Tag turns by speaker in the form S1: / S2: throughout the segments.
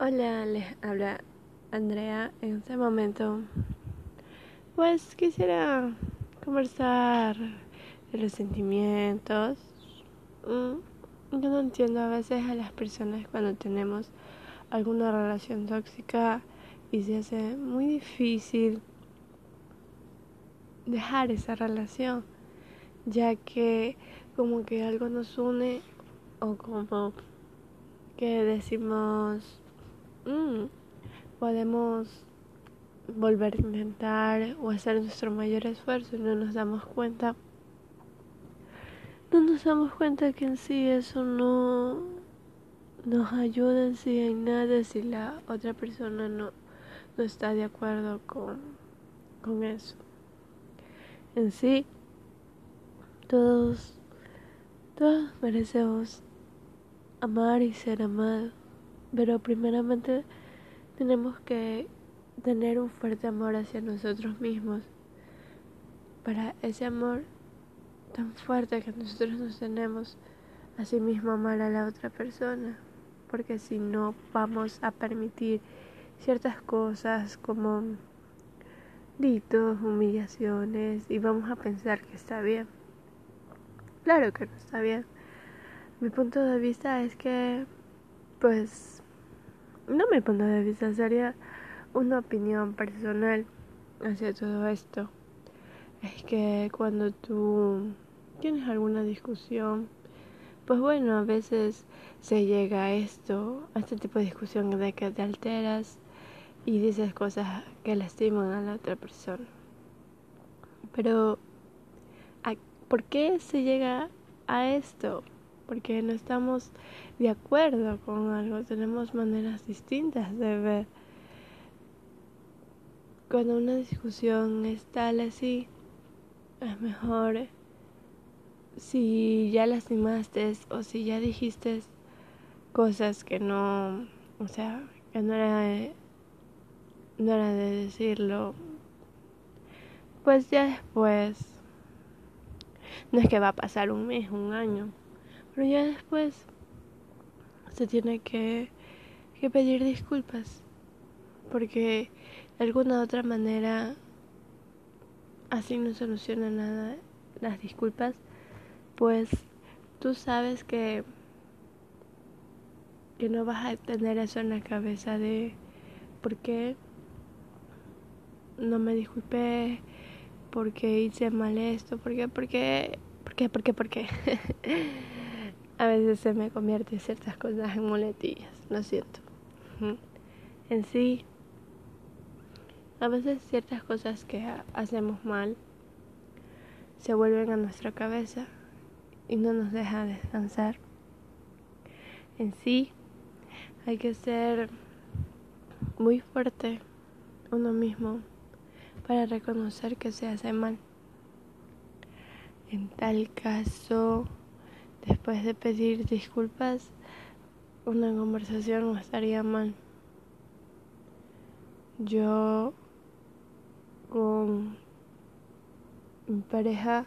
S1: Hola, les habla Andrea. En este momento, pues quisiera conversar de los sentimientos. Mm, yo no entiendo a veces a las personas cuando tenemos alguna relación tóxica y se hace muy difícil dejar esa relación, ya que como que algo nos une o como que decimos mm, podemos volver a intentar o hacer nuestro mayor esfuerzo y no nos damos cuenta. No nos damos cuenta que en sí eso no nos ayuda en sí en nada si la otra persona no, no está de acuerdo con, con eso. En sí todos todos merecemos amar y ser amados, pero primeramente tenemos que tener un fuerte amor hacia nosotros mismos. Para ese amor tan fuerte que nosotros nos tenemos, así mismo amar a la otra persona, porque si no vamos a permitir ciertas cosas como gritos, humillaciones y vamos a pensar que está bien. Claro que no está bien. Mi punto de vista es que, pues, no mi punto de vista, sería una opinión personal hacia todo esto. Es que cuando tú tienes alguna discusión, pues bueno, a veces se llega a esto, a este tipo de discusión de que te alteras y dices cosas que lastiman a la otra persona. Pero ¿Por qué se llega a esto? Porque no estamos de acuerdo con algo, tenemos maneras distintas de ver. Cuando una discusión es tal así, es mejor si ya lastimaste o si ya dijiste cosas que no, o sea, que no era de, no era de decirlo, pues ya después no es que va a pasar un mes, un año, pero ya después se tiene que, que pedir disculpas, porque de alguna otra manera así no soluciona nada las disculpas, pues tú sabes que que no vas a tener eso en la cabeza de por qué no me disculpé, porque hice mal esto, porque, porque, porque, porque, porque. a veces se me convierte ciertas cosas en muletillas, lo siento. En sí, a veces ciertas cosas que hacemos mal se vuelven a nuestra cabeza y no nos deja descansar. En sí, hay que ser muy fuerte uno mismo para reconocer que se hace mal. En tal caso, después de pedir disculpas, una conversación no estaría mal. Yo con mi pareja,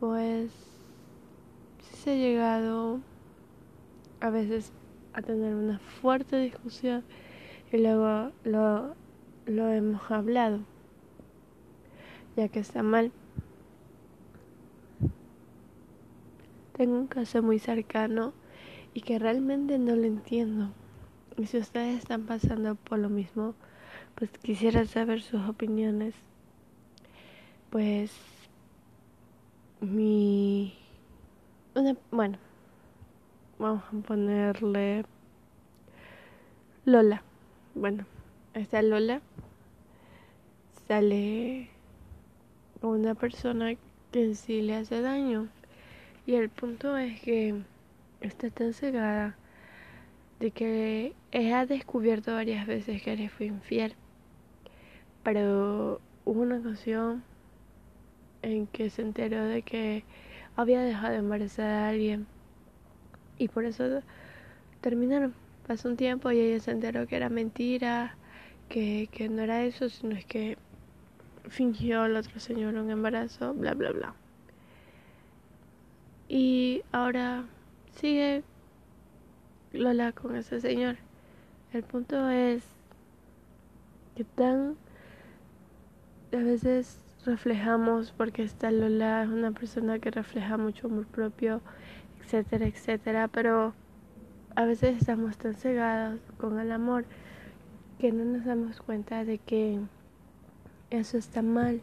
S1: pues sí se ha llegado a veces a tener una fuerte discusión y luego lo, lo hemos hablado ya que está mal. Tengo un caso muy cercano y que realmente no lo entiendo. Y si ustedes están pasando por lo mismo, pues quisiera saber sus opiniones. Pues mi bueno, vamos a ponerle Lola. Bueno, esta Lola sale una persona que en sí le hace daño. Y el punto es que está tan cegada de que ella ha descubierto varias veces que le fue infiel. Pero hubo una ocasión en que se enteró de que había dejado de embarazar a alguien. Y por eso terminaron. Pasó un tiempo y ella se enteró que era mentira, que, que no era eso, sino es que fingió al otro señor un embarazo, bla, bla, bla. Y ahora sigue Lola con ese señor. El punto es que tan a veces reflejamos, porque esta Lola es una persona que refleja mucho amor propio, etcétera, etcétera, pero a veces estamos tan cegados con el amor que no nos damos cuenta de que eso está mal.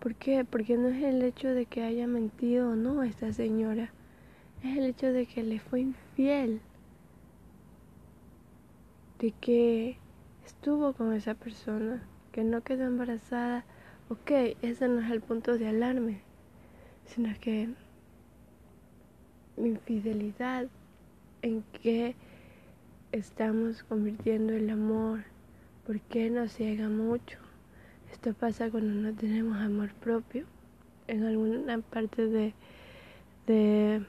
S1: ¿Por qué? Porque no es el hecho de que haya mentido o no esta señora, es el hecho de que le fue infiel, de que estuvo con esa persona, que no quedó embarazada. Ok, ese no es el punto de alarme, sino que mi infidelidad en qué estamos convirtiendo el amor, por qué nos ciega mucho. Esto pasa cuando no tenemos amor propio. En alguna parte de, de,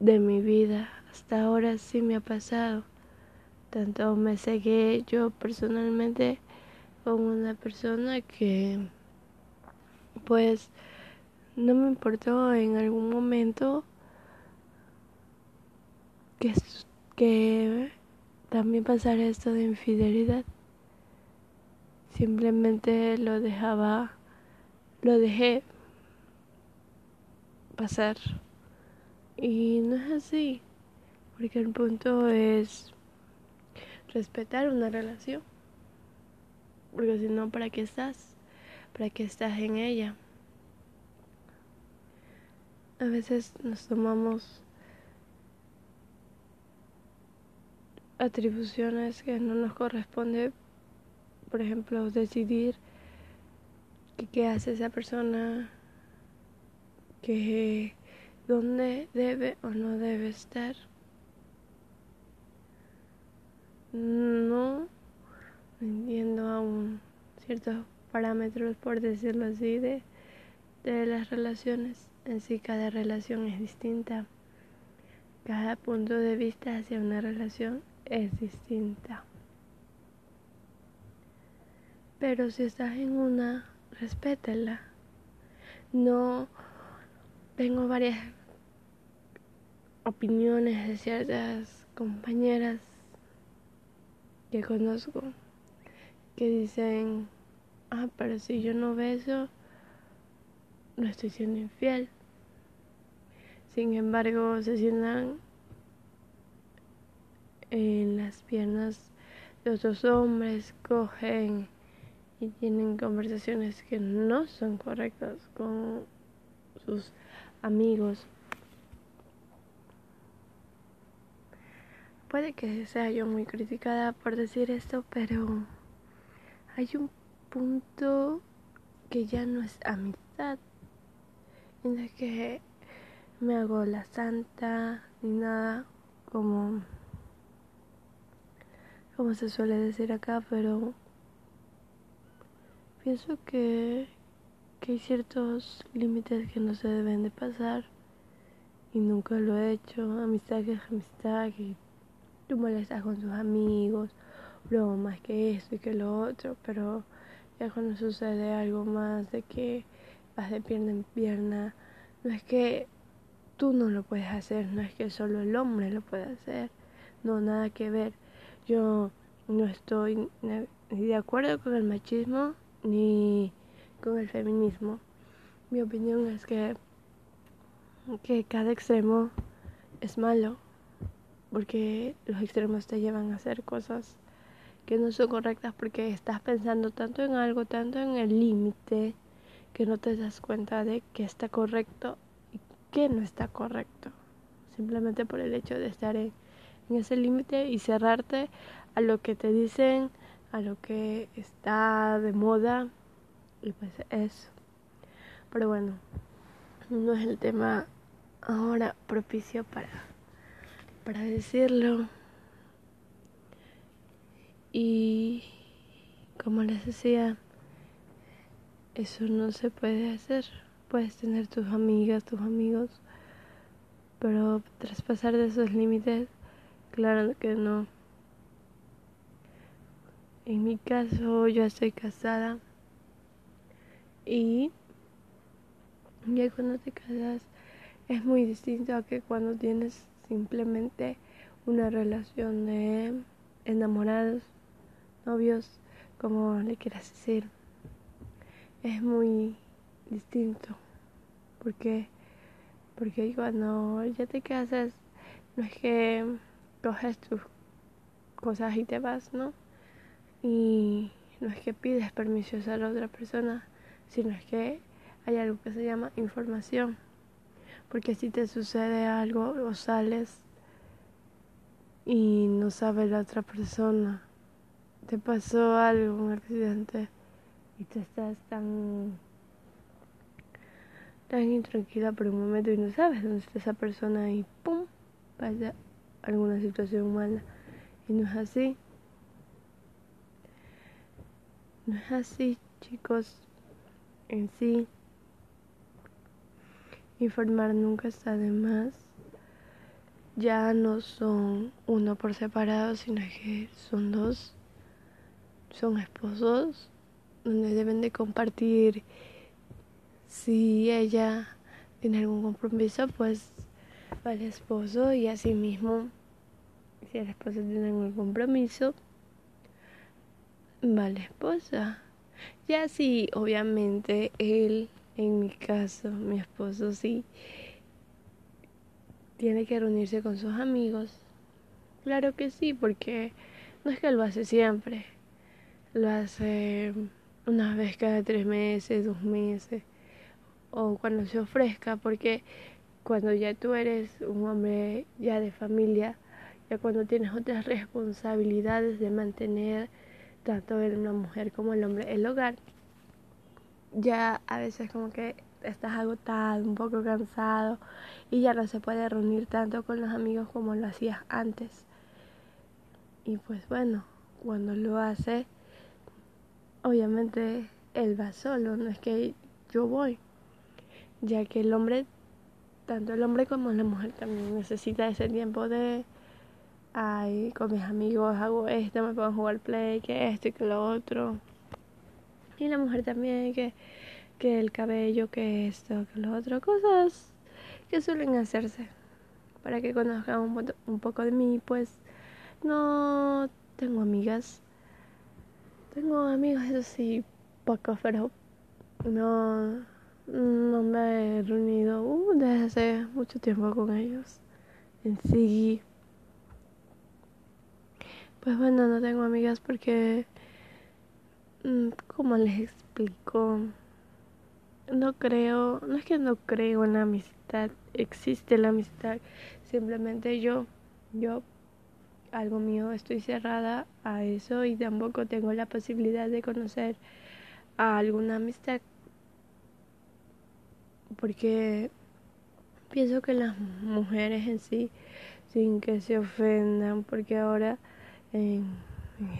S1: de mi vida, hasta ahora sí me ha pasado. Tanto me cegué yo personalmente con una persona que pues no me importó en algún momento que, que también pasara esto de infidelidad. Simplemente lo dejaba, lo dejé pasar. Y no es así, porque el punto es respetar una relación. Porque si no, ¿para qué estás? ¿Para qué estás en ella? A veces nos tomamos atribuciones que no nos corresponde, por ejemplo, decidir qué hace esa persona, que dónde debe o no debe estar. No entiendo aún ciertos parámetros, por decirlo así, de, de las relaciones. En sí, cada relación es distinta. Cada punto de vista hacia una relación es distinta. Pero si estás en una, respétala. No tengo varias opiniones de ciertas compañeras que conozco que dicen, ah, pero si yo no beso, no estoy siendo infiel. Sin embargo, se sientan en las piernas de otros hombres, cogen tienen conversaciones que no son correctas con sus amigos. Puede que sea yo muy criticada por decir esto, pero hay un punto que ya no es amistad, en el que me hago la santa ni nada como como se suele decir acá, pero pienso que, que hay ciertos límites que no se deben de pasar y nunca lo he hecho. Amistad que es amistad, que tú molestas con tus amigos, luego más que esto y que lo otro, pero ya cuando sucede algo más de que vas de pierna en pierna, no es que tú no lo puedes hacer, no es que solo el hombre lo puede hacer, no, nada que ver yo no estoy ni de acuerdo con el machismo ni con el feminismo. Mi opinión es que, que cada extremo es malo porque los extremos te llevan a hacer cosas que no son correctas porque estás pensando tanto en algo, tanto en el límite, que no te das cuenta de que está correcto y que no está correcto. Simplemente por el hecho de estar en en ese límite y cerrarte a lo que te dicen, a lo que está de moda y pues eso. Pero bueno, no es el tema ahora propicio para, para decirlo. Y como les decía, eso no se puede hacer. Puedes tener tus amigas, tus amigos, pero traspasar de esos límites Claro que no. En mi caso, yo estoy casada y ya cuando te casas es muy distinto a que cuando tienes simplemente una relación de enamorados, novios, como le quieras decir, es muy distinto. Porque, porque cuando ya te casas, no es que coges tus cosas y te vas, ¿no? Y no es que pides permiso a la otra persona, sino es que hay algo que se llama información. Porque si te sucede algo o sales y no sabe la otra persona, te pasó algo, un accidente, y tú estás tan tan intranquila por un momento y no sabes dónde está esa persona y pum, vaya alguna situación mala. Y no es así. No es así, chicos. En sí, informar nunca está de más. Ya no son uno por separado, sino que son dos. Son esposos donde deben de compartir. Si ella tiene algún compromiso, pues va el esposo y así mismo, si el esposo tiene algún compromiso, Vale, esposa. Ya sí, obviamente él, en mi caso, mi esposo sí, tiene que reunirse con sus amigos. Claro que sí, porque no es que lo hace siempre. Lo hace una vez cada tres meses, dos meses, o cuando se ofrezca, porque cuando ya tú eres un hombre ya de familia, ya cuando tienes otras responsabilidades de mantener tanto en una mujer como el hombre el hogar, ya a veces como que estás agotado, un poco cansado y ya no se puede reunir tanto con los amigos como lo hacías antes. Y pues bueno, cuando lo hace, obviamente él va solo, no es que yo voy, ya que el hombre, tanto el hombre como la mujer también necesita ese tiempo de ay, con mis amigos hago esto, me a jugar play, que esto y que lo otro. Y la mujer también, que, que el cabello, que esto, que lo otro, cosas que suelen hacerse. Para que conozcan un, un poco de mí, pues no tengo amigas. Tengo amigos, eso sí, pocos, pero no, no me he reunido uh, desde hace mucho tiempo con ellos. En sí, pues bueno, no tengo amigas porque, mm, como les explico, no creo, no es que no creo en la amistad, existe la amistad, simplemente yo, yo, algo mío, estoy cerrada a eso y tampoco tengo la posibilidad de conocer a alguna amistad porque pienso que las mujeres en sí, sin que se ofendan, porque ahora en,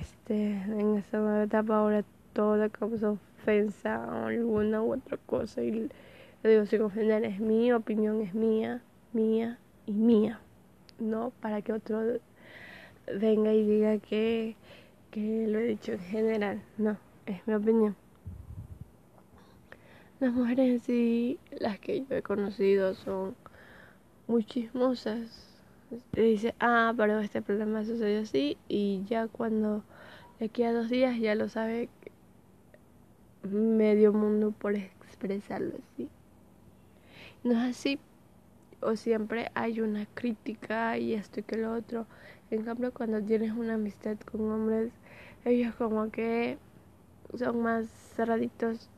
S1: este, en esta nueva etapa ahora toda causa ofensa o alguna u otra cosa y le digo sin ofender es mi opinión es mía mía y mía no para que otro venga y diga que, que lo he dicho en general no es mi opinión. Las mujeres en sí las que yo he conocido son muy chismosas te dice, ah, pero este problema sucedió así y ya cuando de aquí a dos días ya lo sabe medio mundo por expresarlo así. No es así, o siempre hay una crítica y esto y que lo otro. En cambio, cuando tienes una amistad con hombres, ellos como que son más cerraditos,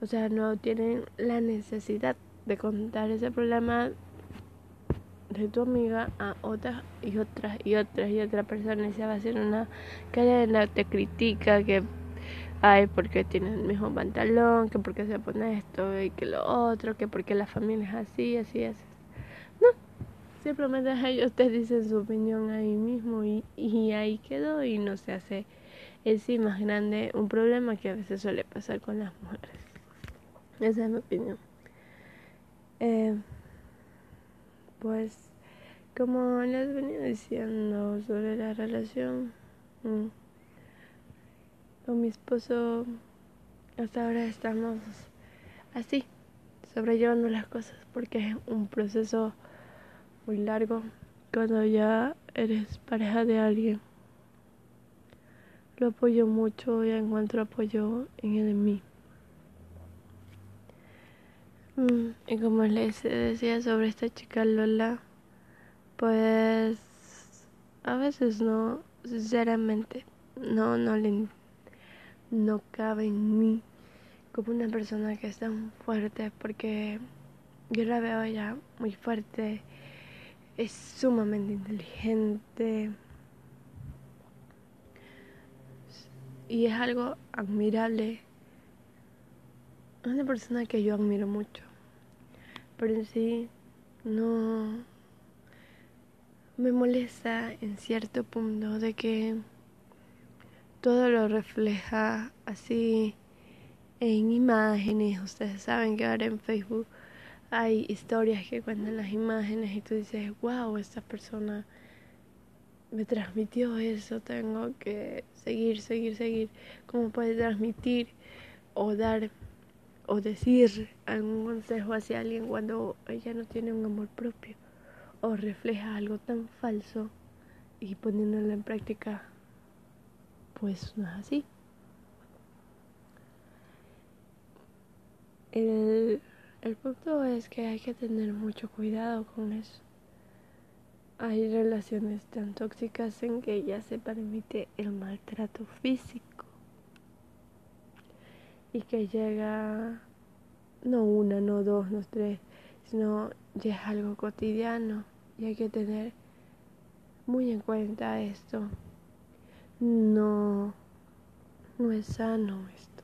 S1: o sea, no tienen la necesidad de contar ese problema de tu amiga a otras y otras y otras y otra persona y se va a hacer una cadena, te critica que ay porque tiene el mismo pantalón, que porque se pone esto y que lo otro, que porque la familia es así, así, así. No, simplemente ellos te dicen su opinión ahí mismo y, y ahí quedó y no se hace en sí más grande un problema que a veces suele pasar con las mujeres. Esa es mi opinión. Eh, pues como les venía diciendo sobre la relación mm, con mi esposo, hasta ahora estamos así, sobrellevando las cosas, porque es un proceso muy largo cuando ya eres pareja de alguien. lo apoyo mucho y encuentro apoyo en él en mí. Y como les decía sobre esta chica Lola, pues a veces no, sinceramente, no, no le, no cabe en mí como una persona que es tan fuerte porque yo la veo ya muy fuerte, es sumamente inteligente y es algo admirable. Es una persona que yo admiro mucho, pero en sí no me molesta en cierto punto de que todo lo refleja así en imágenes. Ustedes saben que ahora en Facebook hay historias que cuentan las imágenes y tú dices, wow, esta persona me transmitió eso, tengo que seguir, seguir, seguir. ¿Cómo puede transmitir o dar o decir algún consejo hacia alguien cuando ella no tiene un amor propio? o refleja algo tan falso y poniéndolo en práctica, pues no es así. El, el punto es que hay que tener mucho cuidado con eso. Hay relaciones tan tóxicas en que ya se permite el maltrato físico y que llega no una, no dos, no tres, sino ya es algo cotidiano y hay que tener muy en cuenta esto. No, no es sano esto,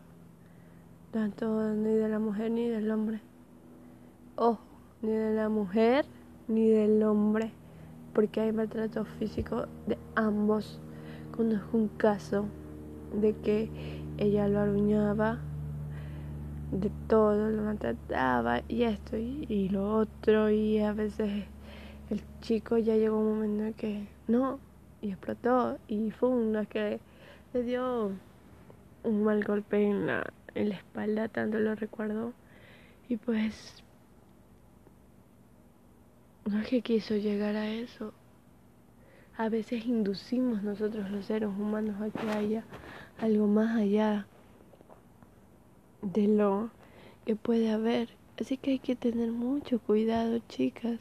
S1: tanto ni de la mujer ni del hombre. Ojo, ni de la mujer ni del hombre, porque hay maltrato físico de ambos. Conozco un caso de que ella lo aruñaba de todo, lo maltrataba y esto y, y lo otro y a veces el chico ya llegó un momento en que no, y explotó, y fue una que le dio un mal golpe en la, en la espalda, tanto lo recuerdo, y pues no es que quiso llegar a eso. A veces inducimos nosotros los seres humanos a que haya algo más allá de lo que puede haber. Así que hay que tener mucho cuidado, chicas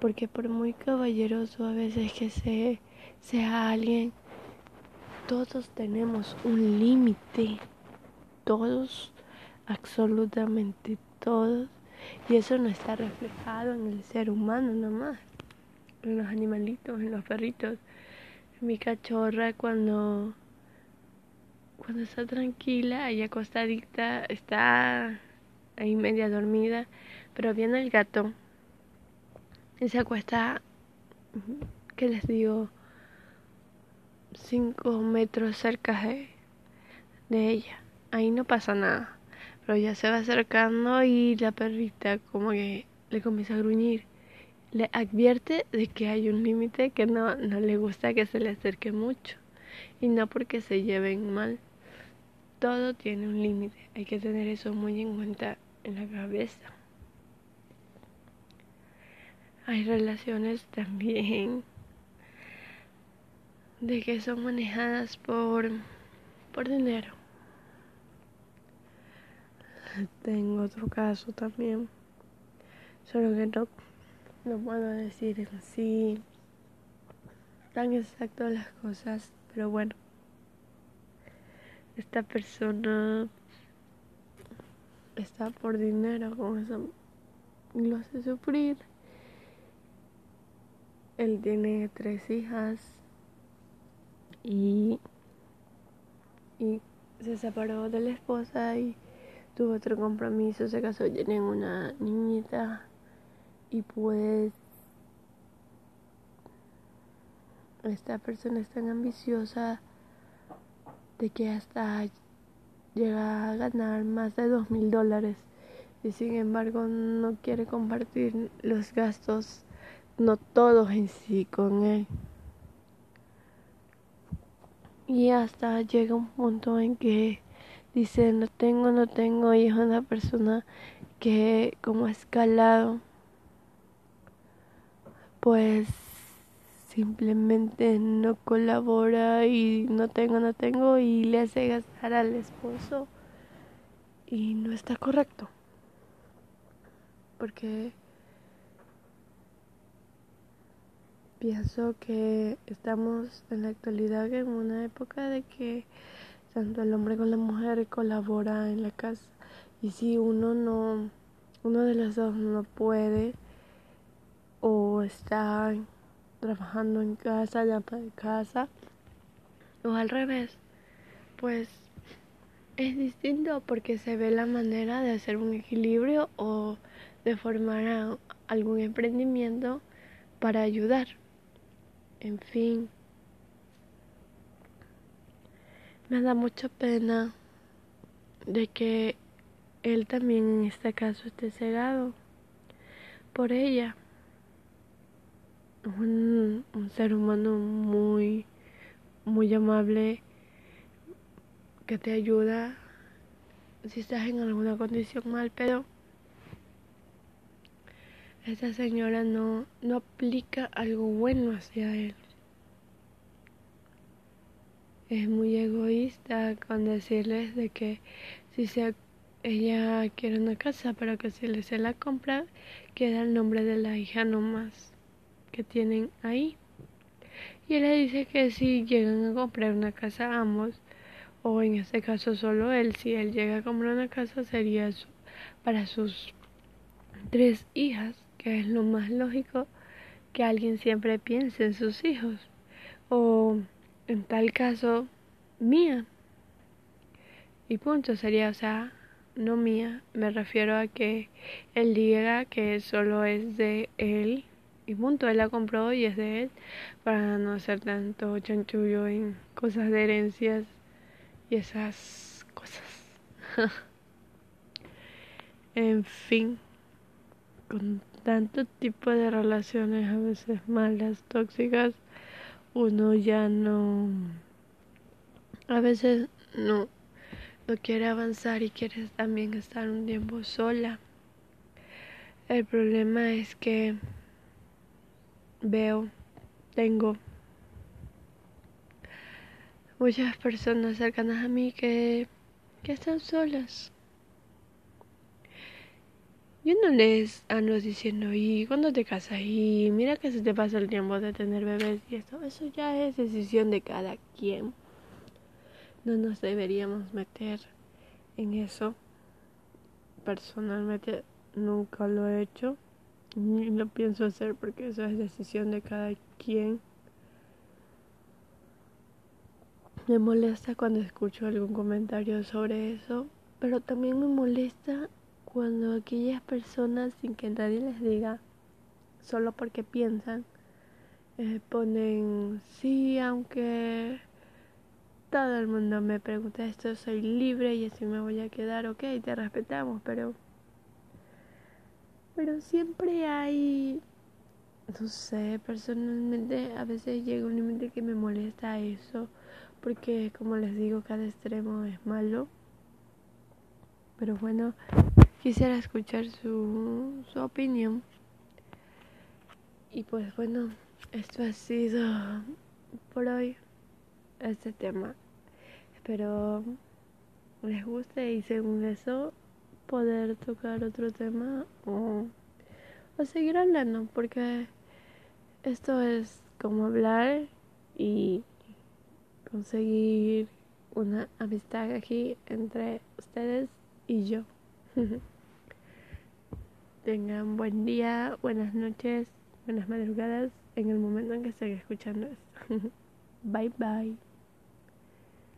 S1: porque por muy caballeroso a veces que se, sea alguien, todos tenemos un límite, todos, absolutamente todos, y eso no está reflejado en el ser humano nomás, en los animalitos, en los perritos. Mi cachorra cuando cuando está tranquila y acostadita, está ahí media dormida, pero viene el gato y se acuesta, ¿qué les digo? Cinco metros cerca de, de ella. Ahí no pasa nada. Pero ya se va acercando y la perrita como que le comienza a gruñir. Le advierte de que hay un límite que no, no le gusta que se le acerque mucho. Y no porque se lleven mal. Todo tiene un límite. Hay que tener eso muy en cuenta en la cabeza. Hay relaciones también de que son manejadas por, por dinero. Tengo otro caso también, solo que no, no puedo decir en sí tan exacto las cosas, pero bueno, esta persona está por dinero con eso, lo hace sufrir. Él tiene tres hijas y, y se separó de la esposa y tuvo otro compromiso, se casó, tienen una niñita y pues esta persona es tan ambiciosa de que hasta llega a ganar más de dos mil dólares y sin embargo no quiere compartir los gastos no todos en sí con él. Y hasta llega un punto en que dice, no tengo, no tengo, y es una persona que como ha escalado, pues simplemente no colabora y no tengo, no tengo y le hace gastar al esposo y no está correcto. Porque pienso que estamos en la actualidad en una época de que tanto el hombre como la mujer colabora en la casa y si uno no uno de los dos no puede o está trabajando en casa, ya de casa, o al revés, pues es distinto porque se ve la manera de hacer un equilibrio o de formar algún emprendimiento para ayudar. En fin, me da mucha pena de que él también en este caso esté cegado por ella un, un ser humano muy, muy amable que te ayuda si estás en alguna condición mal, pero esa señora no, no aplica algo bueno hacia él. Es muy egoísta con decirles de que si se, ella quiere una casa, pero que si le se la compra, queda el nombre de la hija nomás tienen ahí. Y él le dice que si llegan a comprar una casa ambos, o en este caso solo él, si él llega a comprar una casa sería para sus tres hijas, que es lo más lógico que alguien siempre piense en sus hijos. O en tal caso, mía. Y punto, sería, o sea, no mía, me refiero a que él diga que solo es de él y punto, él la compró y es de él para no hacer tanto chanchullo en cosas de herencias y esas cosas. en fin, con tanto tipo de relaciones a veces malas, tóxicas, uno ya no, a veces no, no quiere avanzar y quiere también estar un tiempo sola. El problema es que veo, tengo muchas personas cercanas a mí que, que están solas. Yo no les ando diciendo, y cuando te casas, y mira que se te pasa el tiempo de tener bebés y esto, eso ya es decisión de cada quien. No nos deberíamos meter en eso. Personalmente nunca lo he hecho. Ni lo pienso hacer porque eso es decisión de cada quien. Me molesta cuando escucho algún comentario sobre eso, pero también me molesta cuando aquellas personas, sin que nadie les diga, solo porque piensan, eh, ponen, sí, aunque todo el mundo me pregunta esto, soy libre y así me voy a quedar, ok, te respetamos, pero pero siempre hay, no sé, personalmente a veces llega un límite que me molesta eso, porque como les digo, cada extremo es malo. Pero bueno, quisiera escuchar su, su opinión. Y pues bueno, esto ha sido por hoy este tema. Espero les guste y según eso poder tocar otro tema o, seguir hablando, porque esto es como hablar y conseguir una amistad aquí entre ustedes y yo. Tengan buen día, buenas noches, buenas madrugadas en el momento en que estén escuchando esto. bye bye.